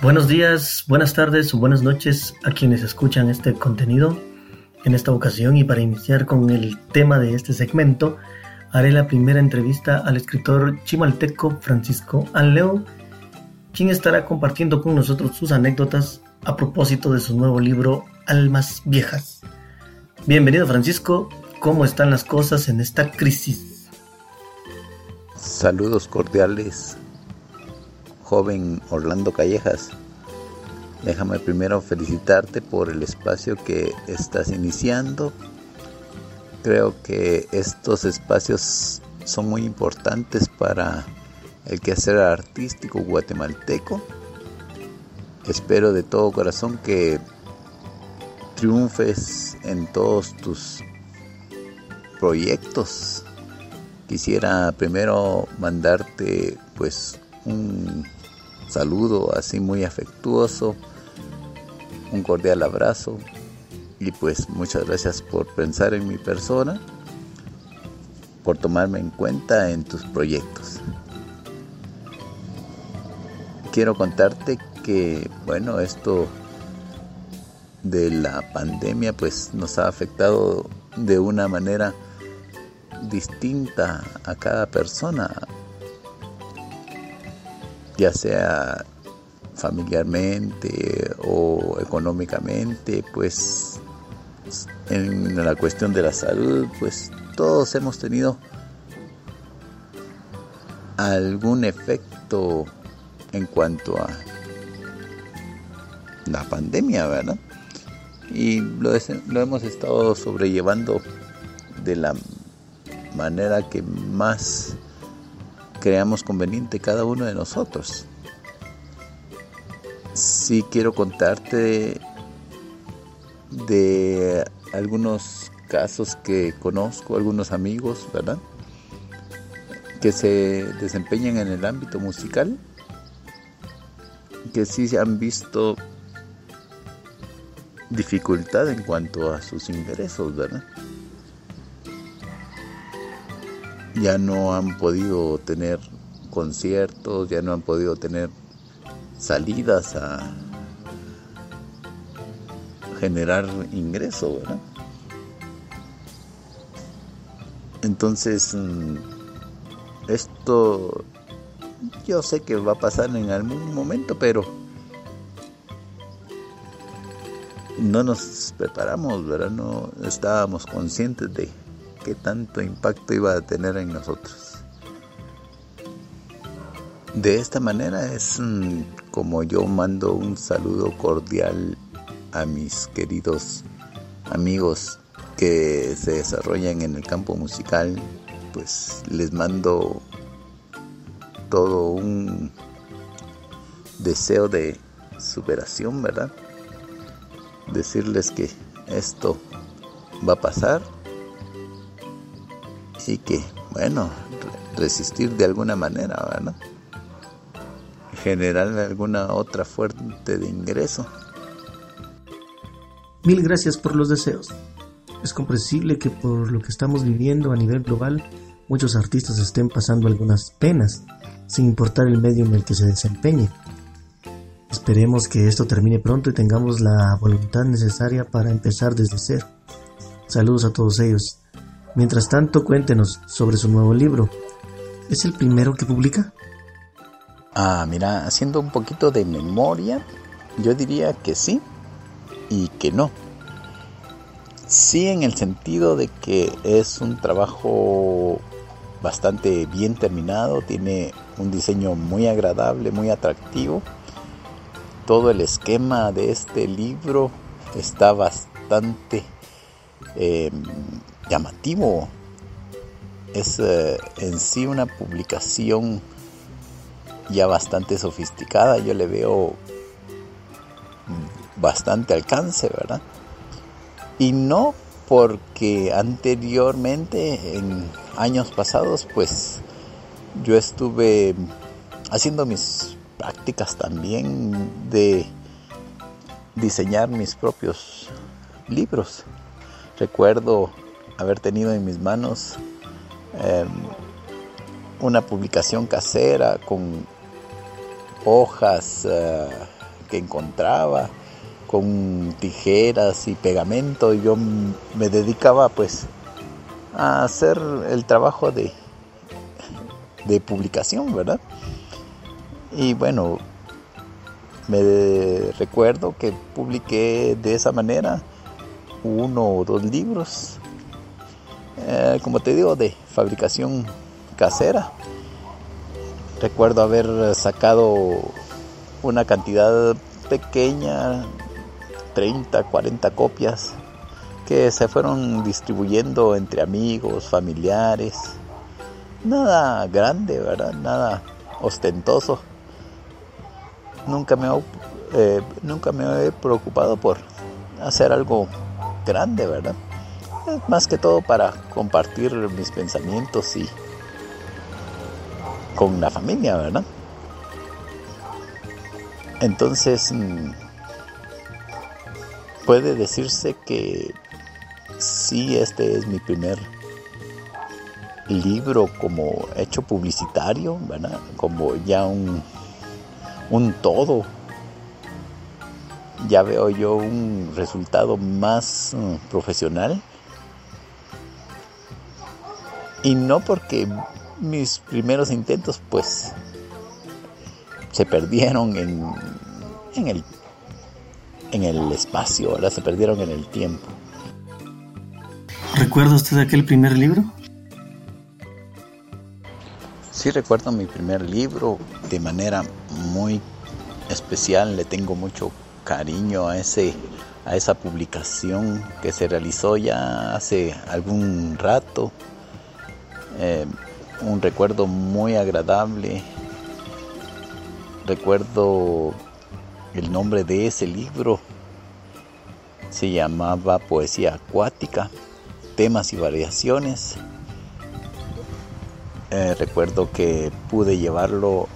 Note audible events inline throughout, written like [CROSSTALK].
Buenos días, buenas tardes o buenas noches a quienes escuchan este contenido. En esta ocasión y para iniciar con el tema de este segmento, haré la primera entrevista al escritor chimalteco Francisco Anleo, quien estará compartiendo con nosotros sus anécdotas a propósito de su nuevo libro Almas Viejas. Bienvenido Francisco, ¿cómo están las cosas en esta crisis? Saludos cordiales joven Orlando Callejas. Déjame primero felicitarte por el espacio que estás iniciando. Creo que estos espacios son muy importantes para el quehacer artístico guatemalteco. Espero de todo corazón que triunfes en todos tus proyectos. Quisiera primero mandarte pues un saludo así muy afectuoso, un cordial abrazo. Y pues muchas gracias por pensar en mi persona, por tomarme en cuenta en tus proyectos. Quiero contarte que, bueno, esto de la pandemia pues nos ha afectado de una manera distinta a cada persona ya sea familiarmente o económicamente, pues en la cuestión de la salud, pues todos hemos tenido algún efecto en cuanto a la pandemia, ¿verdad? Y lo, hemos estado sobrellevando de la manera que más creamos conveniente cada uno de nosotros. Sí quiero contarte de, algunos casos que conozco, algunos amigos, ¿verdad? Que se desempeñan en el ámbito musical, que sí han visto dificultad en cuanto a sus ingresos, ¿verdad? Ya no han podido tener conciertos, ya no han podido tener salidas a generar ingreso, ¿verdad? Entonces, mm, esto yo sé que va a pasar en algún momento, pero no nos preparamos, ¿verdad? No estábamos conscientes de tanto impacto iba a tener en nosotros. De esta manera es mm, como yo mando un saludo cordial a mis queridos amigos que se desarrollan en el campo musical, pues les mando todo un deseo de superación, ¿verdad? Decirles que esto va a pasar y que, bueno, resistir de alguna manera, ¿verdad? Generar alguna otra fuente de ingreso. Mil gracias por los deseos. Es comprensible que por lo que estamos viviendo a nivel global, muchos artistas estén pasando algunas penas, sin importar el medio en el que se desempeñen. Esperemos que esto termine pronto y tengamos la voluntad necesaria para empezar desde cero. Saludos a todos ellos. Mientras tanto, cuéntenos sobre su nuevo libro. ¿Es el primero que publica? Ah, mira, haciendo un poquito de memoria, yo diría que sí y que no. Sí en el sentido de que es un trabajo bastante bien terminado, tiene un diseño muy agradable, muy atractivo. Todo el esquema de este libro está bastante eh, llamativo. Es eh, en sí una publicación ya bastante sofisticada. Yo le veo bastante alcance, ¿verdad? Y no porque anteriormente, en años pasados, pues yo estuve haciendo mis prácticas también de diseñar mis propios libros. Recuerdo haber tenido en mis manos em, una publicación casera con hojas, eh, que encontraba con tijeras y pegamento y yo me dedicaba pues a hacer el trabajo de, de publicación, ¿verdad? Y bueno, me recuerdo que publiqué de esa manera uno o dos libros, eh, como te digo, de fabricación casera. Recuerdo haber sacado una cantidad pequeña, 30, 40 copias, que se fueron distribuyendo entre amigos, familiares. Nada grande, ¿verdad? Nada ostentoso nunca me, eh, nunca me he preocupado por hacer algo grande, ¿verdad? Más que todo para compartir mis pensamientos y con la familia, ¿verdad? Entonces, mm, puede decirse que sí, este es mi primer libro como hecho publicitario, ¿verdad? Como ya un un todo. Ya veo yo un resultado más mm, profesional. Y no porque mis primeros intentos pues se perdieron en, en, el, en el espacio, ahora se perdieron en el tiempo. ¿Recuerda usted aquel primer libro? Sí recuerdo mi primer libro de manera muy especial, le tengo mucho cariño a ese a esa publicación que se realizó ya hace algún rato. Eh, un recuerdo muy agradable. Recuerdo el nombre de ese libro. Se llamaba Poesía Acuática, temas y variaciones. Eh, recuerdo que pude llevarlo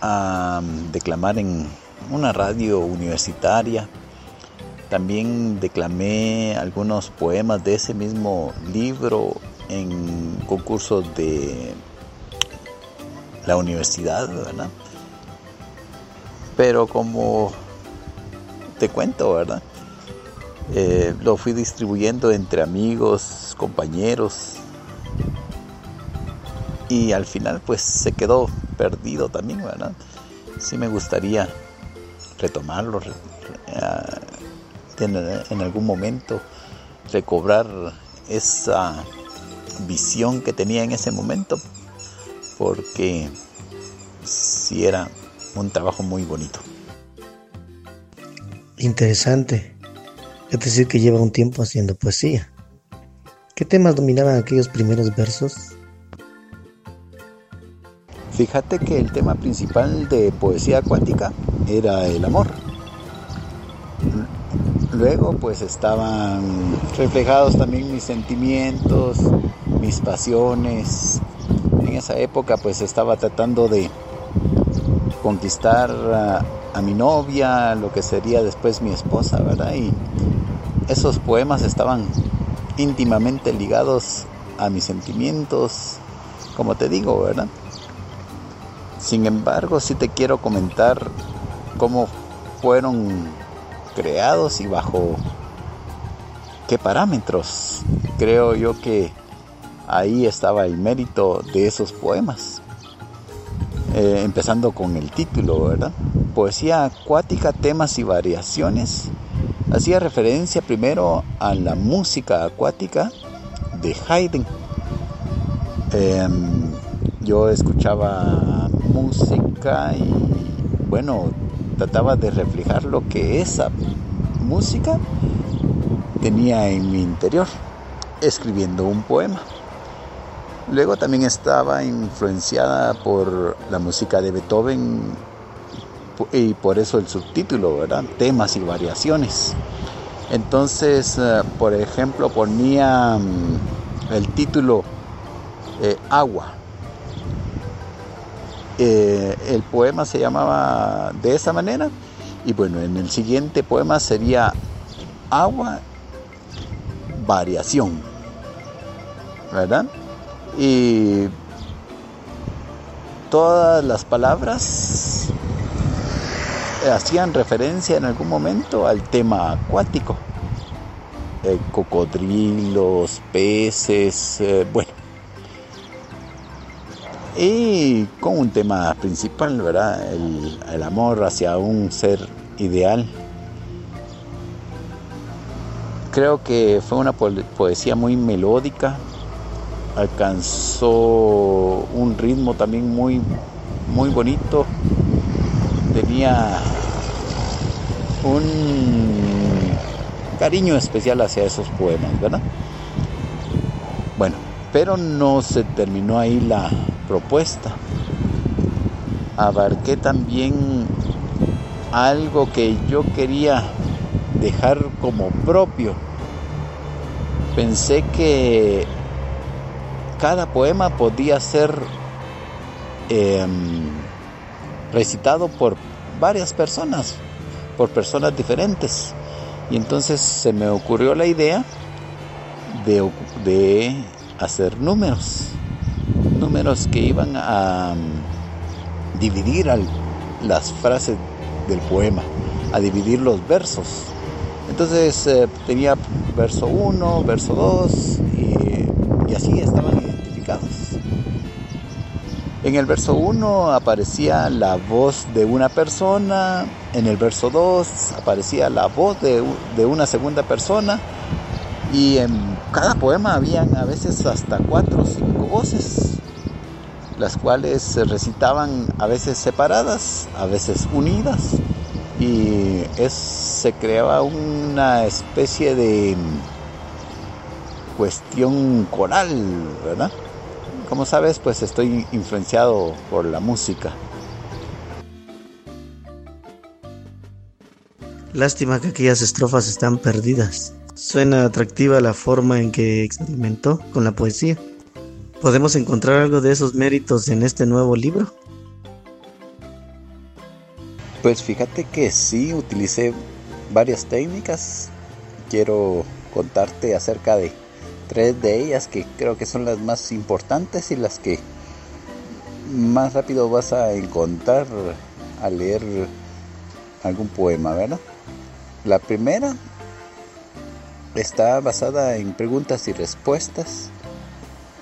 a mm, declamar en una radio universitaria. También declamé algunos poemas de ese mismo libro en concursos de la universidad, ¿verdad? Pero como te cuento, ¿verdad? Eh, lo fui distribuyendo entre amigos, compañeros, y al final pues se quedó perdido también, ¿verdad? Sí me gustaría retomarlo, en algún momento recobrar esa visión que tenía en ese momento, porque sí era un trabajo muy bonito. Interesante. Es decir, que lleva un tiempo haciendo poesía. ¿Qué temas dominaban aquellos primeros versos? Fíjate que el tema principal de poesía acuática era el amor. Luego pues estaban reflejados también mis sentimientos, mis pasiones. En esa época pues estaba tratando de conquistar a, mi novia, lo que sería después mi esposa, ¿verdad? Y esos poemas estaban íntimamente ligados a mis sentimientos, como te digo, ¿verdad? Sin embargo, sí te quiero comentar cómo fueron creados y bajo qué parámetros. Creo yo que ahí estaba el mérito de esos poemas. Eh, empezando con el título, ¿verdad? Poesía acuática, temas y variaciones. Hacía referencia primero a la música acuática de Haydn. Em, yo escuchaba música y bueno, trataba de reflejar lo que esa música tenía en mi interior, escribiendo un poema. Luego también estaba influenciada por la música de Beethoven y por eso el subtítulo, ¿verdad? Temas y variaciones. Entonces, eh, por ejemplo, ponía mm, el título eh, Agua eh, el poema se llamaba de esa manera y bueno, en el siguiente poema sería agua, variación, ¿verdad? Y todas las palabras hacían referencia en algún momento al tema acuático. Eh, cocodrilos, peces, eh, bueno. Y con un tema principal, ¿verdad? El, amor hacia un ser ideal. Creo que fue una poesía muy melódica, alcanzó un ritmo también muy, muy bonito, tenía un cariño especial hacia esos poemas, ¿verdad? Bueno, pero no se terminó ahí la propuesta. Abarqué también algo que yo quería dejar como propio. Pensé que cada poema podía ser em, recitado por varias personas, por personas diferentes. Y entonces se me ocurrió la idea de, de hacer números, números que iban a mm, dividir las frases del poema, a dividir los versos. Entonces eh, tenía verso 1, verso 2 y, y así estaban identificados. En el verso 1 aparecía la voz de una persona, en el verso 2 aparecía la voz de, de, una segunda persona y en cada poema habían a veces hasta cuatro o cinco voces, las cuales se recitaban a veces separadas, a veces unidas y es, se creaba una especie de cuestión coral, ¿verdad? Como sabes, pues estoy influenciado por la música. Lástima que aquellas estrofas están perdidas. Suena atractiva la forma en que experimentó con la poesía. ¿Podemos encontrar algo de esos méritos en este nuevo libro? Pues fíjate que sí, utilicé varias técnicas. Quiero contarte acerca de tres de ellas que creo que son las más importantes y las que más rápido vas a encontrar al leer algún poema, ¿verdad? La primera está basada en preguntas y respuestas.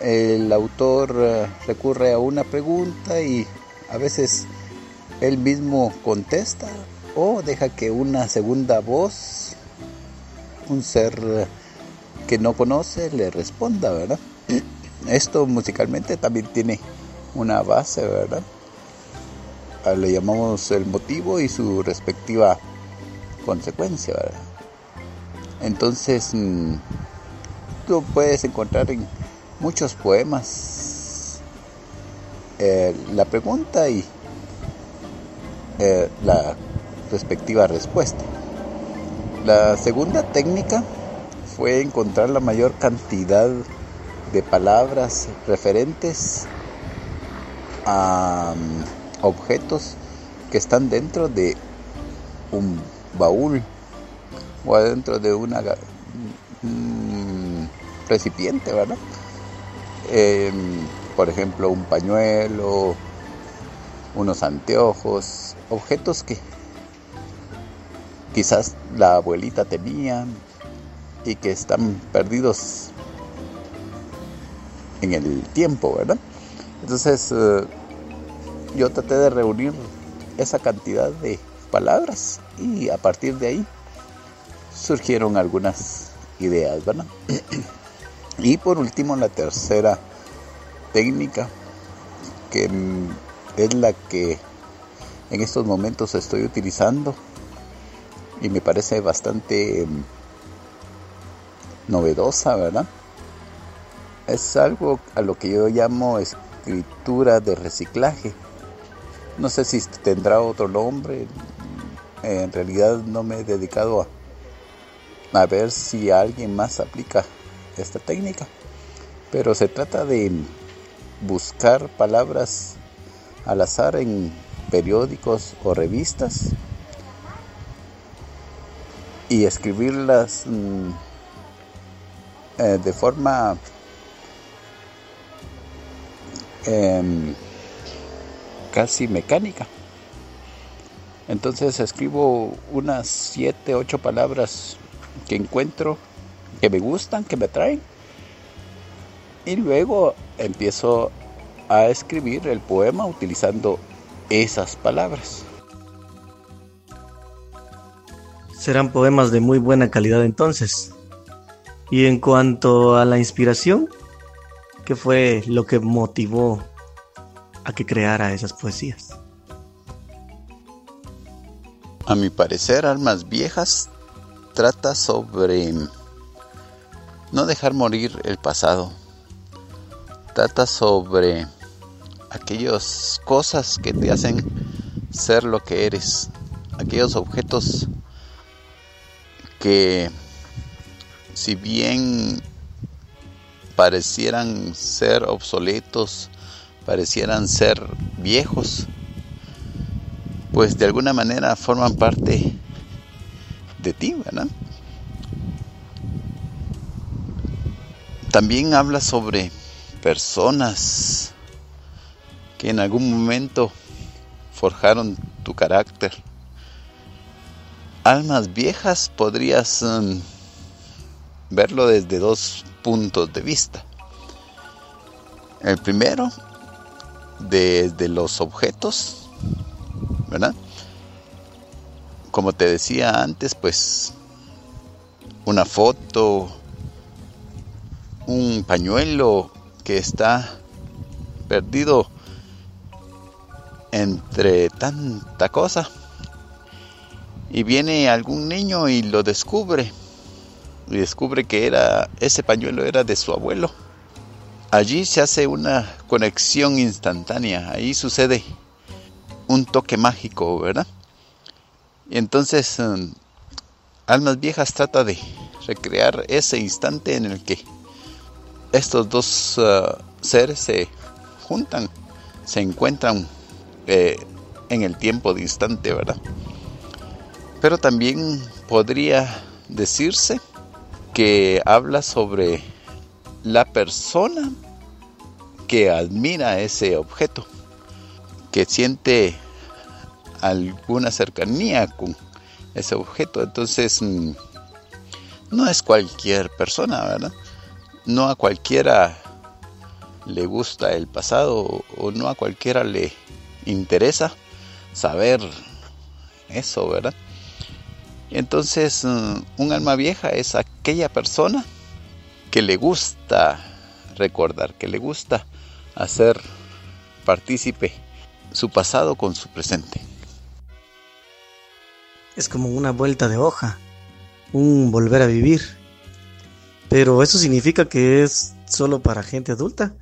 El autor eh, recurre a una pregunta y a veces él mismo contesta o deja que una segunda voz, un ser que no conoce le responda, ¿verdad? [CLEARS THROAT] Esto musicalmente también tiene una base, ¿verdad? Ah, le llamamos el motivo y su respectiva consecuencia, ¿verdad? Entonces, mm, tú puedes encontrar en muchos poemas eh, la pregunta y eh, la respectiva respuesta. La segunda técnica fue encontrar la mayor cantidad de palabras referentes a mm, objetos que están dentro de un baúl o adentro de una recipiente, ¿verdad? Em, por ejemplo, un pañuelo, unos anteojos, objetos que quizás la abuelita tenía, y que están perdidos en el tiempo, ¿verdad? Entonces eh, yo traté de reunir esa cantidad de palabras y a partir de ahí surgieron algunas ideas, ¿verdad? [CLEARS THROAT] y por último la tercera técnica que es la que en estos momentos estoy utilizando y me parece bastante novedosa, ¿verdad? Es algo a lo que yo llamo escritura de reciclaje. No sé si tendrá otro nombre. En realidad no me he dedicado a, a ver si alguien más aplica esta técnica. Pero se trata de buscar palabras al azar en periódicos o revistas y escribirlas mm, eh, de forma em, casi mecánica. Entonces escribo unas 7, 8 palabras que encuentro, que me gustan, que me atraen. Y luego empiezo a escribir el poema utilizando esas palabras. Serán poemas de muy buena calidad entonces. Y en cuanto a la inspiración, ¿qué fue lo que motivó a que creara esas poesías? A mi parecer, Almas Viejas trata sobre no dejar morir el pasado. Trata sobre aquellas cosas que te hacen ser lo que eres. Aquellos objetos que si bien parecieran ser obsoletos, parecieran ser viejos, pues de alguna manera forman parte de ti, ¿verdad? También habla sobre personas que en algún momento forjaron tu carácter. Almas viejas podrías um, verlo desde dos puntos de vista. El primero, desde los objetos ¿verdad? Como te decía antes, pues una foto, un pañuelo que está perdido entre tanta cosa y viene algún niño y lo descubre y descubre que era ese pañuelo era de su abuelo. Allí se hace una conexión instantánea, ahí sucede un toque mágico, ¿verdad? Y entonces um, Almas Viejas trata de recrear ese instante en el que estos dos uh, seres se juntan, se encuentran eh, en el tiempo de instante, ¿verdad? Pero también podría decirse que habla sobre la persona que admira ese objeto que siente alguna cercanía con ese objeto. Entonces, mm, no es cualquier persona, ¿verdad? No a cualquiera le gusta el pasado o no a cualquiera le interesa saber eso, ¿verdad? Entonces, mm, un alma vieja es aquella persona que le gusta recordar, que le gusta hacer partícipe su pasado con su presente. Es como una vuelta de hoja, un volver a vivir. Pero eso significa que es solo para gente adulta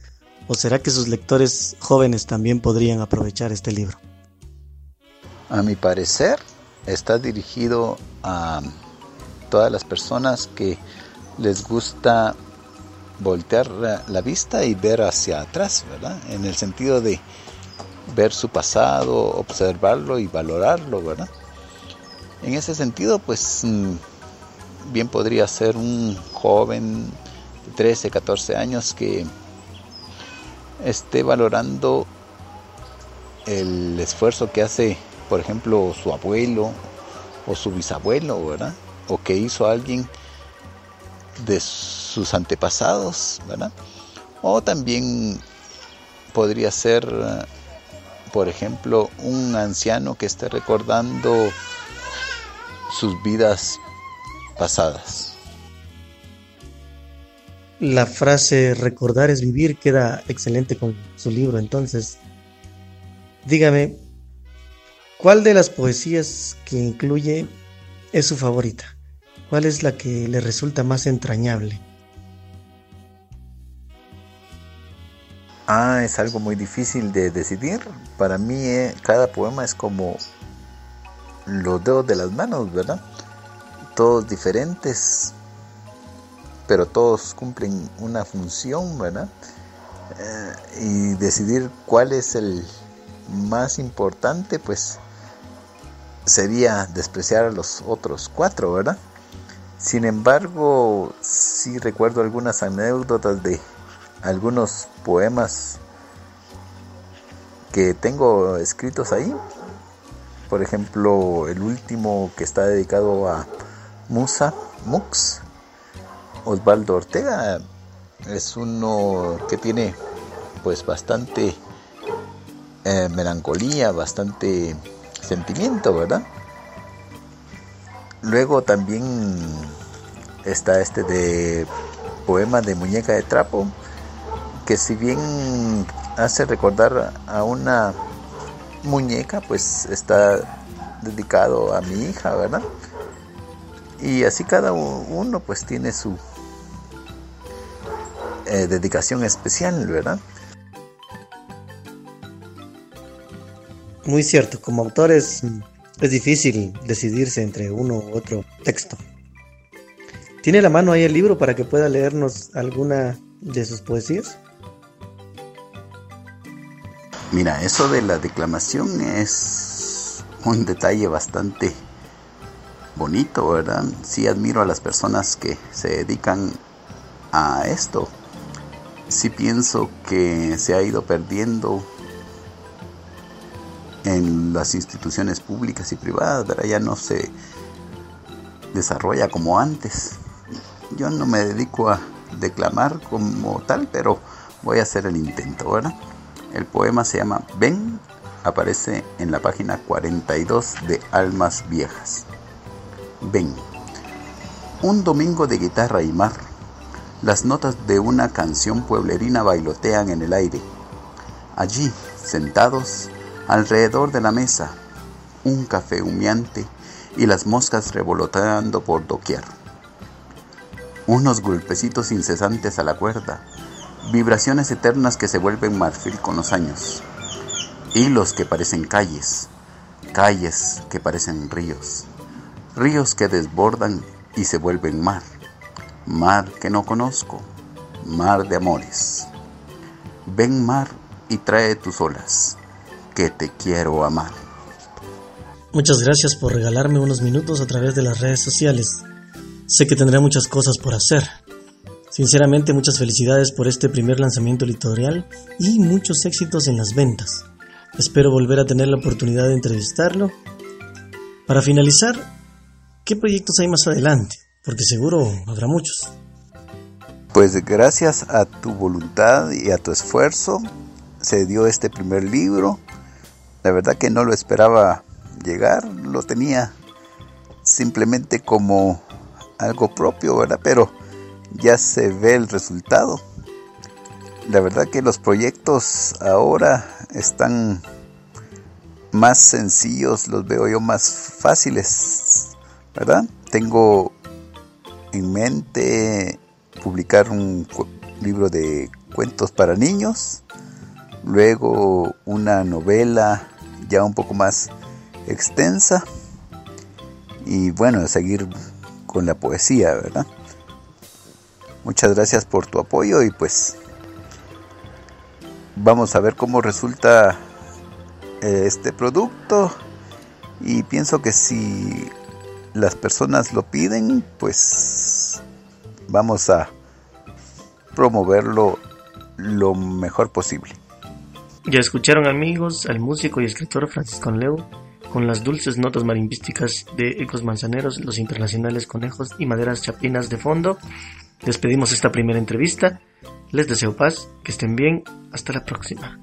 o será que sus lectores jóvenes también podrían aprovechar este libro? A mi parecer está dirigido a todas las personas que les gusta voltear la, vista y ver hacia atrás, ¿verdad? En el sentido de ver su pasado, observarlo y valorarlo, ¿verdad? En ese sentido, pues mm, bien podría ser un joven de 13, 14 años que esté valorando el esfuerzo que hace, por ejemplo, su abuelo o su bisabuelo, ¿verdad? O que hizo alguien de sus antepasados, ¿verdad? O también podría ser por ejemplo, un anciano que esté recordando sus vidas pasadas. La frase recordar es vivir queda excelente con su libro, entonces, dígame, ¿cuál de las poesías que incluye es su favorita? ¿Cuál es la que le resulta más entrañable? Ah, es algo muy difícil de decidir. Para mí eh, cada poema es como los dedos de las manos, ¿verdad? Todos diferentes, pero todos cumplen una función, ¿verdad? Eh, y decidir cuál es el más importante, pues sería despreciar a los otros cuatro, ¿verdad? Sin embargo, sí recuerdo algunas anécdotas de algunos poemas que tengo escritos ahí por ejemplo, el último que está dedicado a Musa, Mux, Osvaldo Ortega, es uno que tiene pues bastante eh, melancolía, bastante sentimiento, ¿verdad? Luego también está este de poema de muñeca de trapo, que si bien hace recordar a una muñeca, pues está dedicado a mi hija, ¿verdad? Y así cada uno pues tiene su eh, dedicación especial, ¿verdad? Muy cierto, como autor es, es difícil decidirse entre uno u otro texto. ¿Tiene la mano ahí el libro para que pueda leernos alguna de sus poesías? Mira, eso de la declamación es un detalle bastante bonito, ¿verdad? Sí admiro a las personas que se dedican a esto. Sí pienso que se ha ido perdiendo en las instituciones públicas y privadas, ¿verdad? Ya no se desarrolla como antes. Yo no me dedico a declamar como tal, pero voy a hacer el intento, ¿verdad? El poema se llama Ven, aparece en la página 42 de Almas Viejas. Ven. Un domingo de guitarra y mar. Las notas de una canción pueblerina bailotean en el aire. Allí, sentados, alrededor de la mesa, un café humeante y las moscas revoloteando por doquier. Unos golpecitos incesantes a la cuerda, vibraciones eternas que se vuelven marfil con los años, hilos que parecen calles, calles que parecen ríos, ríos que desbordan y se vuelven mar, mar que no conozco, mar de amores. Ven mar y trae tus olas, que te quiero amar. Muchas gracias por regalarme unos minutos a través de las redes sociales. Sé que tendré muchas cosas por hacer, Sinceramente muchas felicidades por este primer lanzamiento editorial y muchos éxitos en las ventas. Espero volver a tener la oportunidad de entrevistarlo. Para finalizar, ¿qué proyectos hay más adelante? Porque seguro habrá muchos. Pues gracias a tu voluntad y a tu esfuerzo se dio este primer libro. La verdad que no lo esperaba llegar, lo tenía simplemente como algo propio, ¿verdad? Pero ya se ve el resultado. La verdad que los proyectos ahora están más sencillos, los veo yo más fáciles, ¿verdad? Tengo en mente publicar un libro de cuentos para niños, luego una novela ya un poco más extensa y bueno, seguir con la poesía, ¿verdad? Muchas gracias por tu apoyo y pues vamos a ver cómo resulta eh, este producto y pienso que si las personas lo piden pues vamos a promoverlo lo mejor posible. Ya escucharon amigos al músico y escritor Francisco Leo con las dulces notas marimbísticas de Ecos Manzaneros, los internacionales conejos y maderas chapinas de fondo. Despedimos esta primera entrevista. Les deseo paz, que estén bien. Hasta la próxima.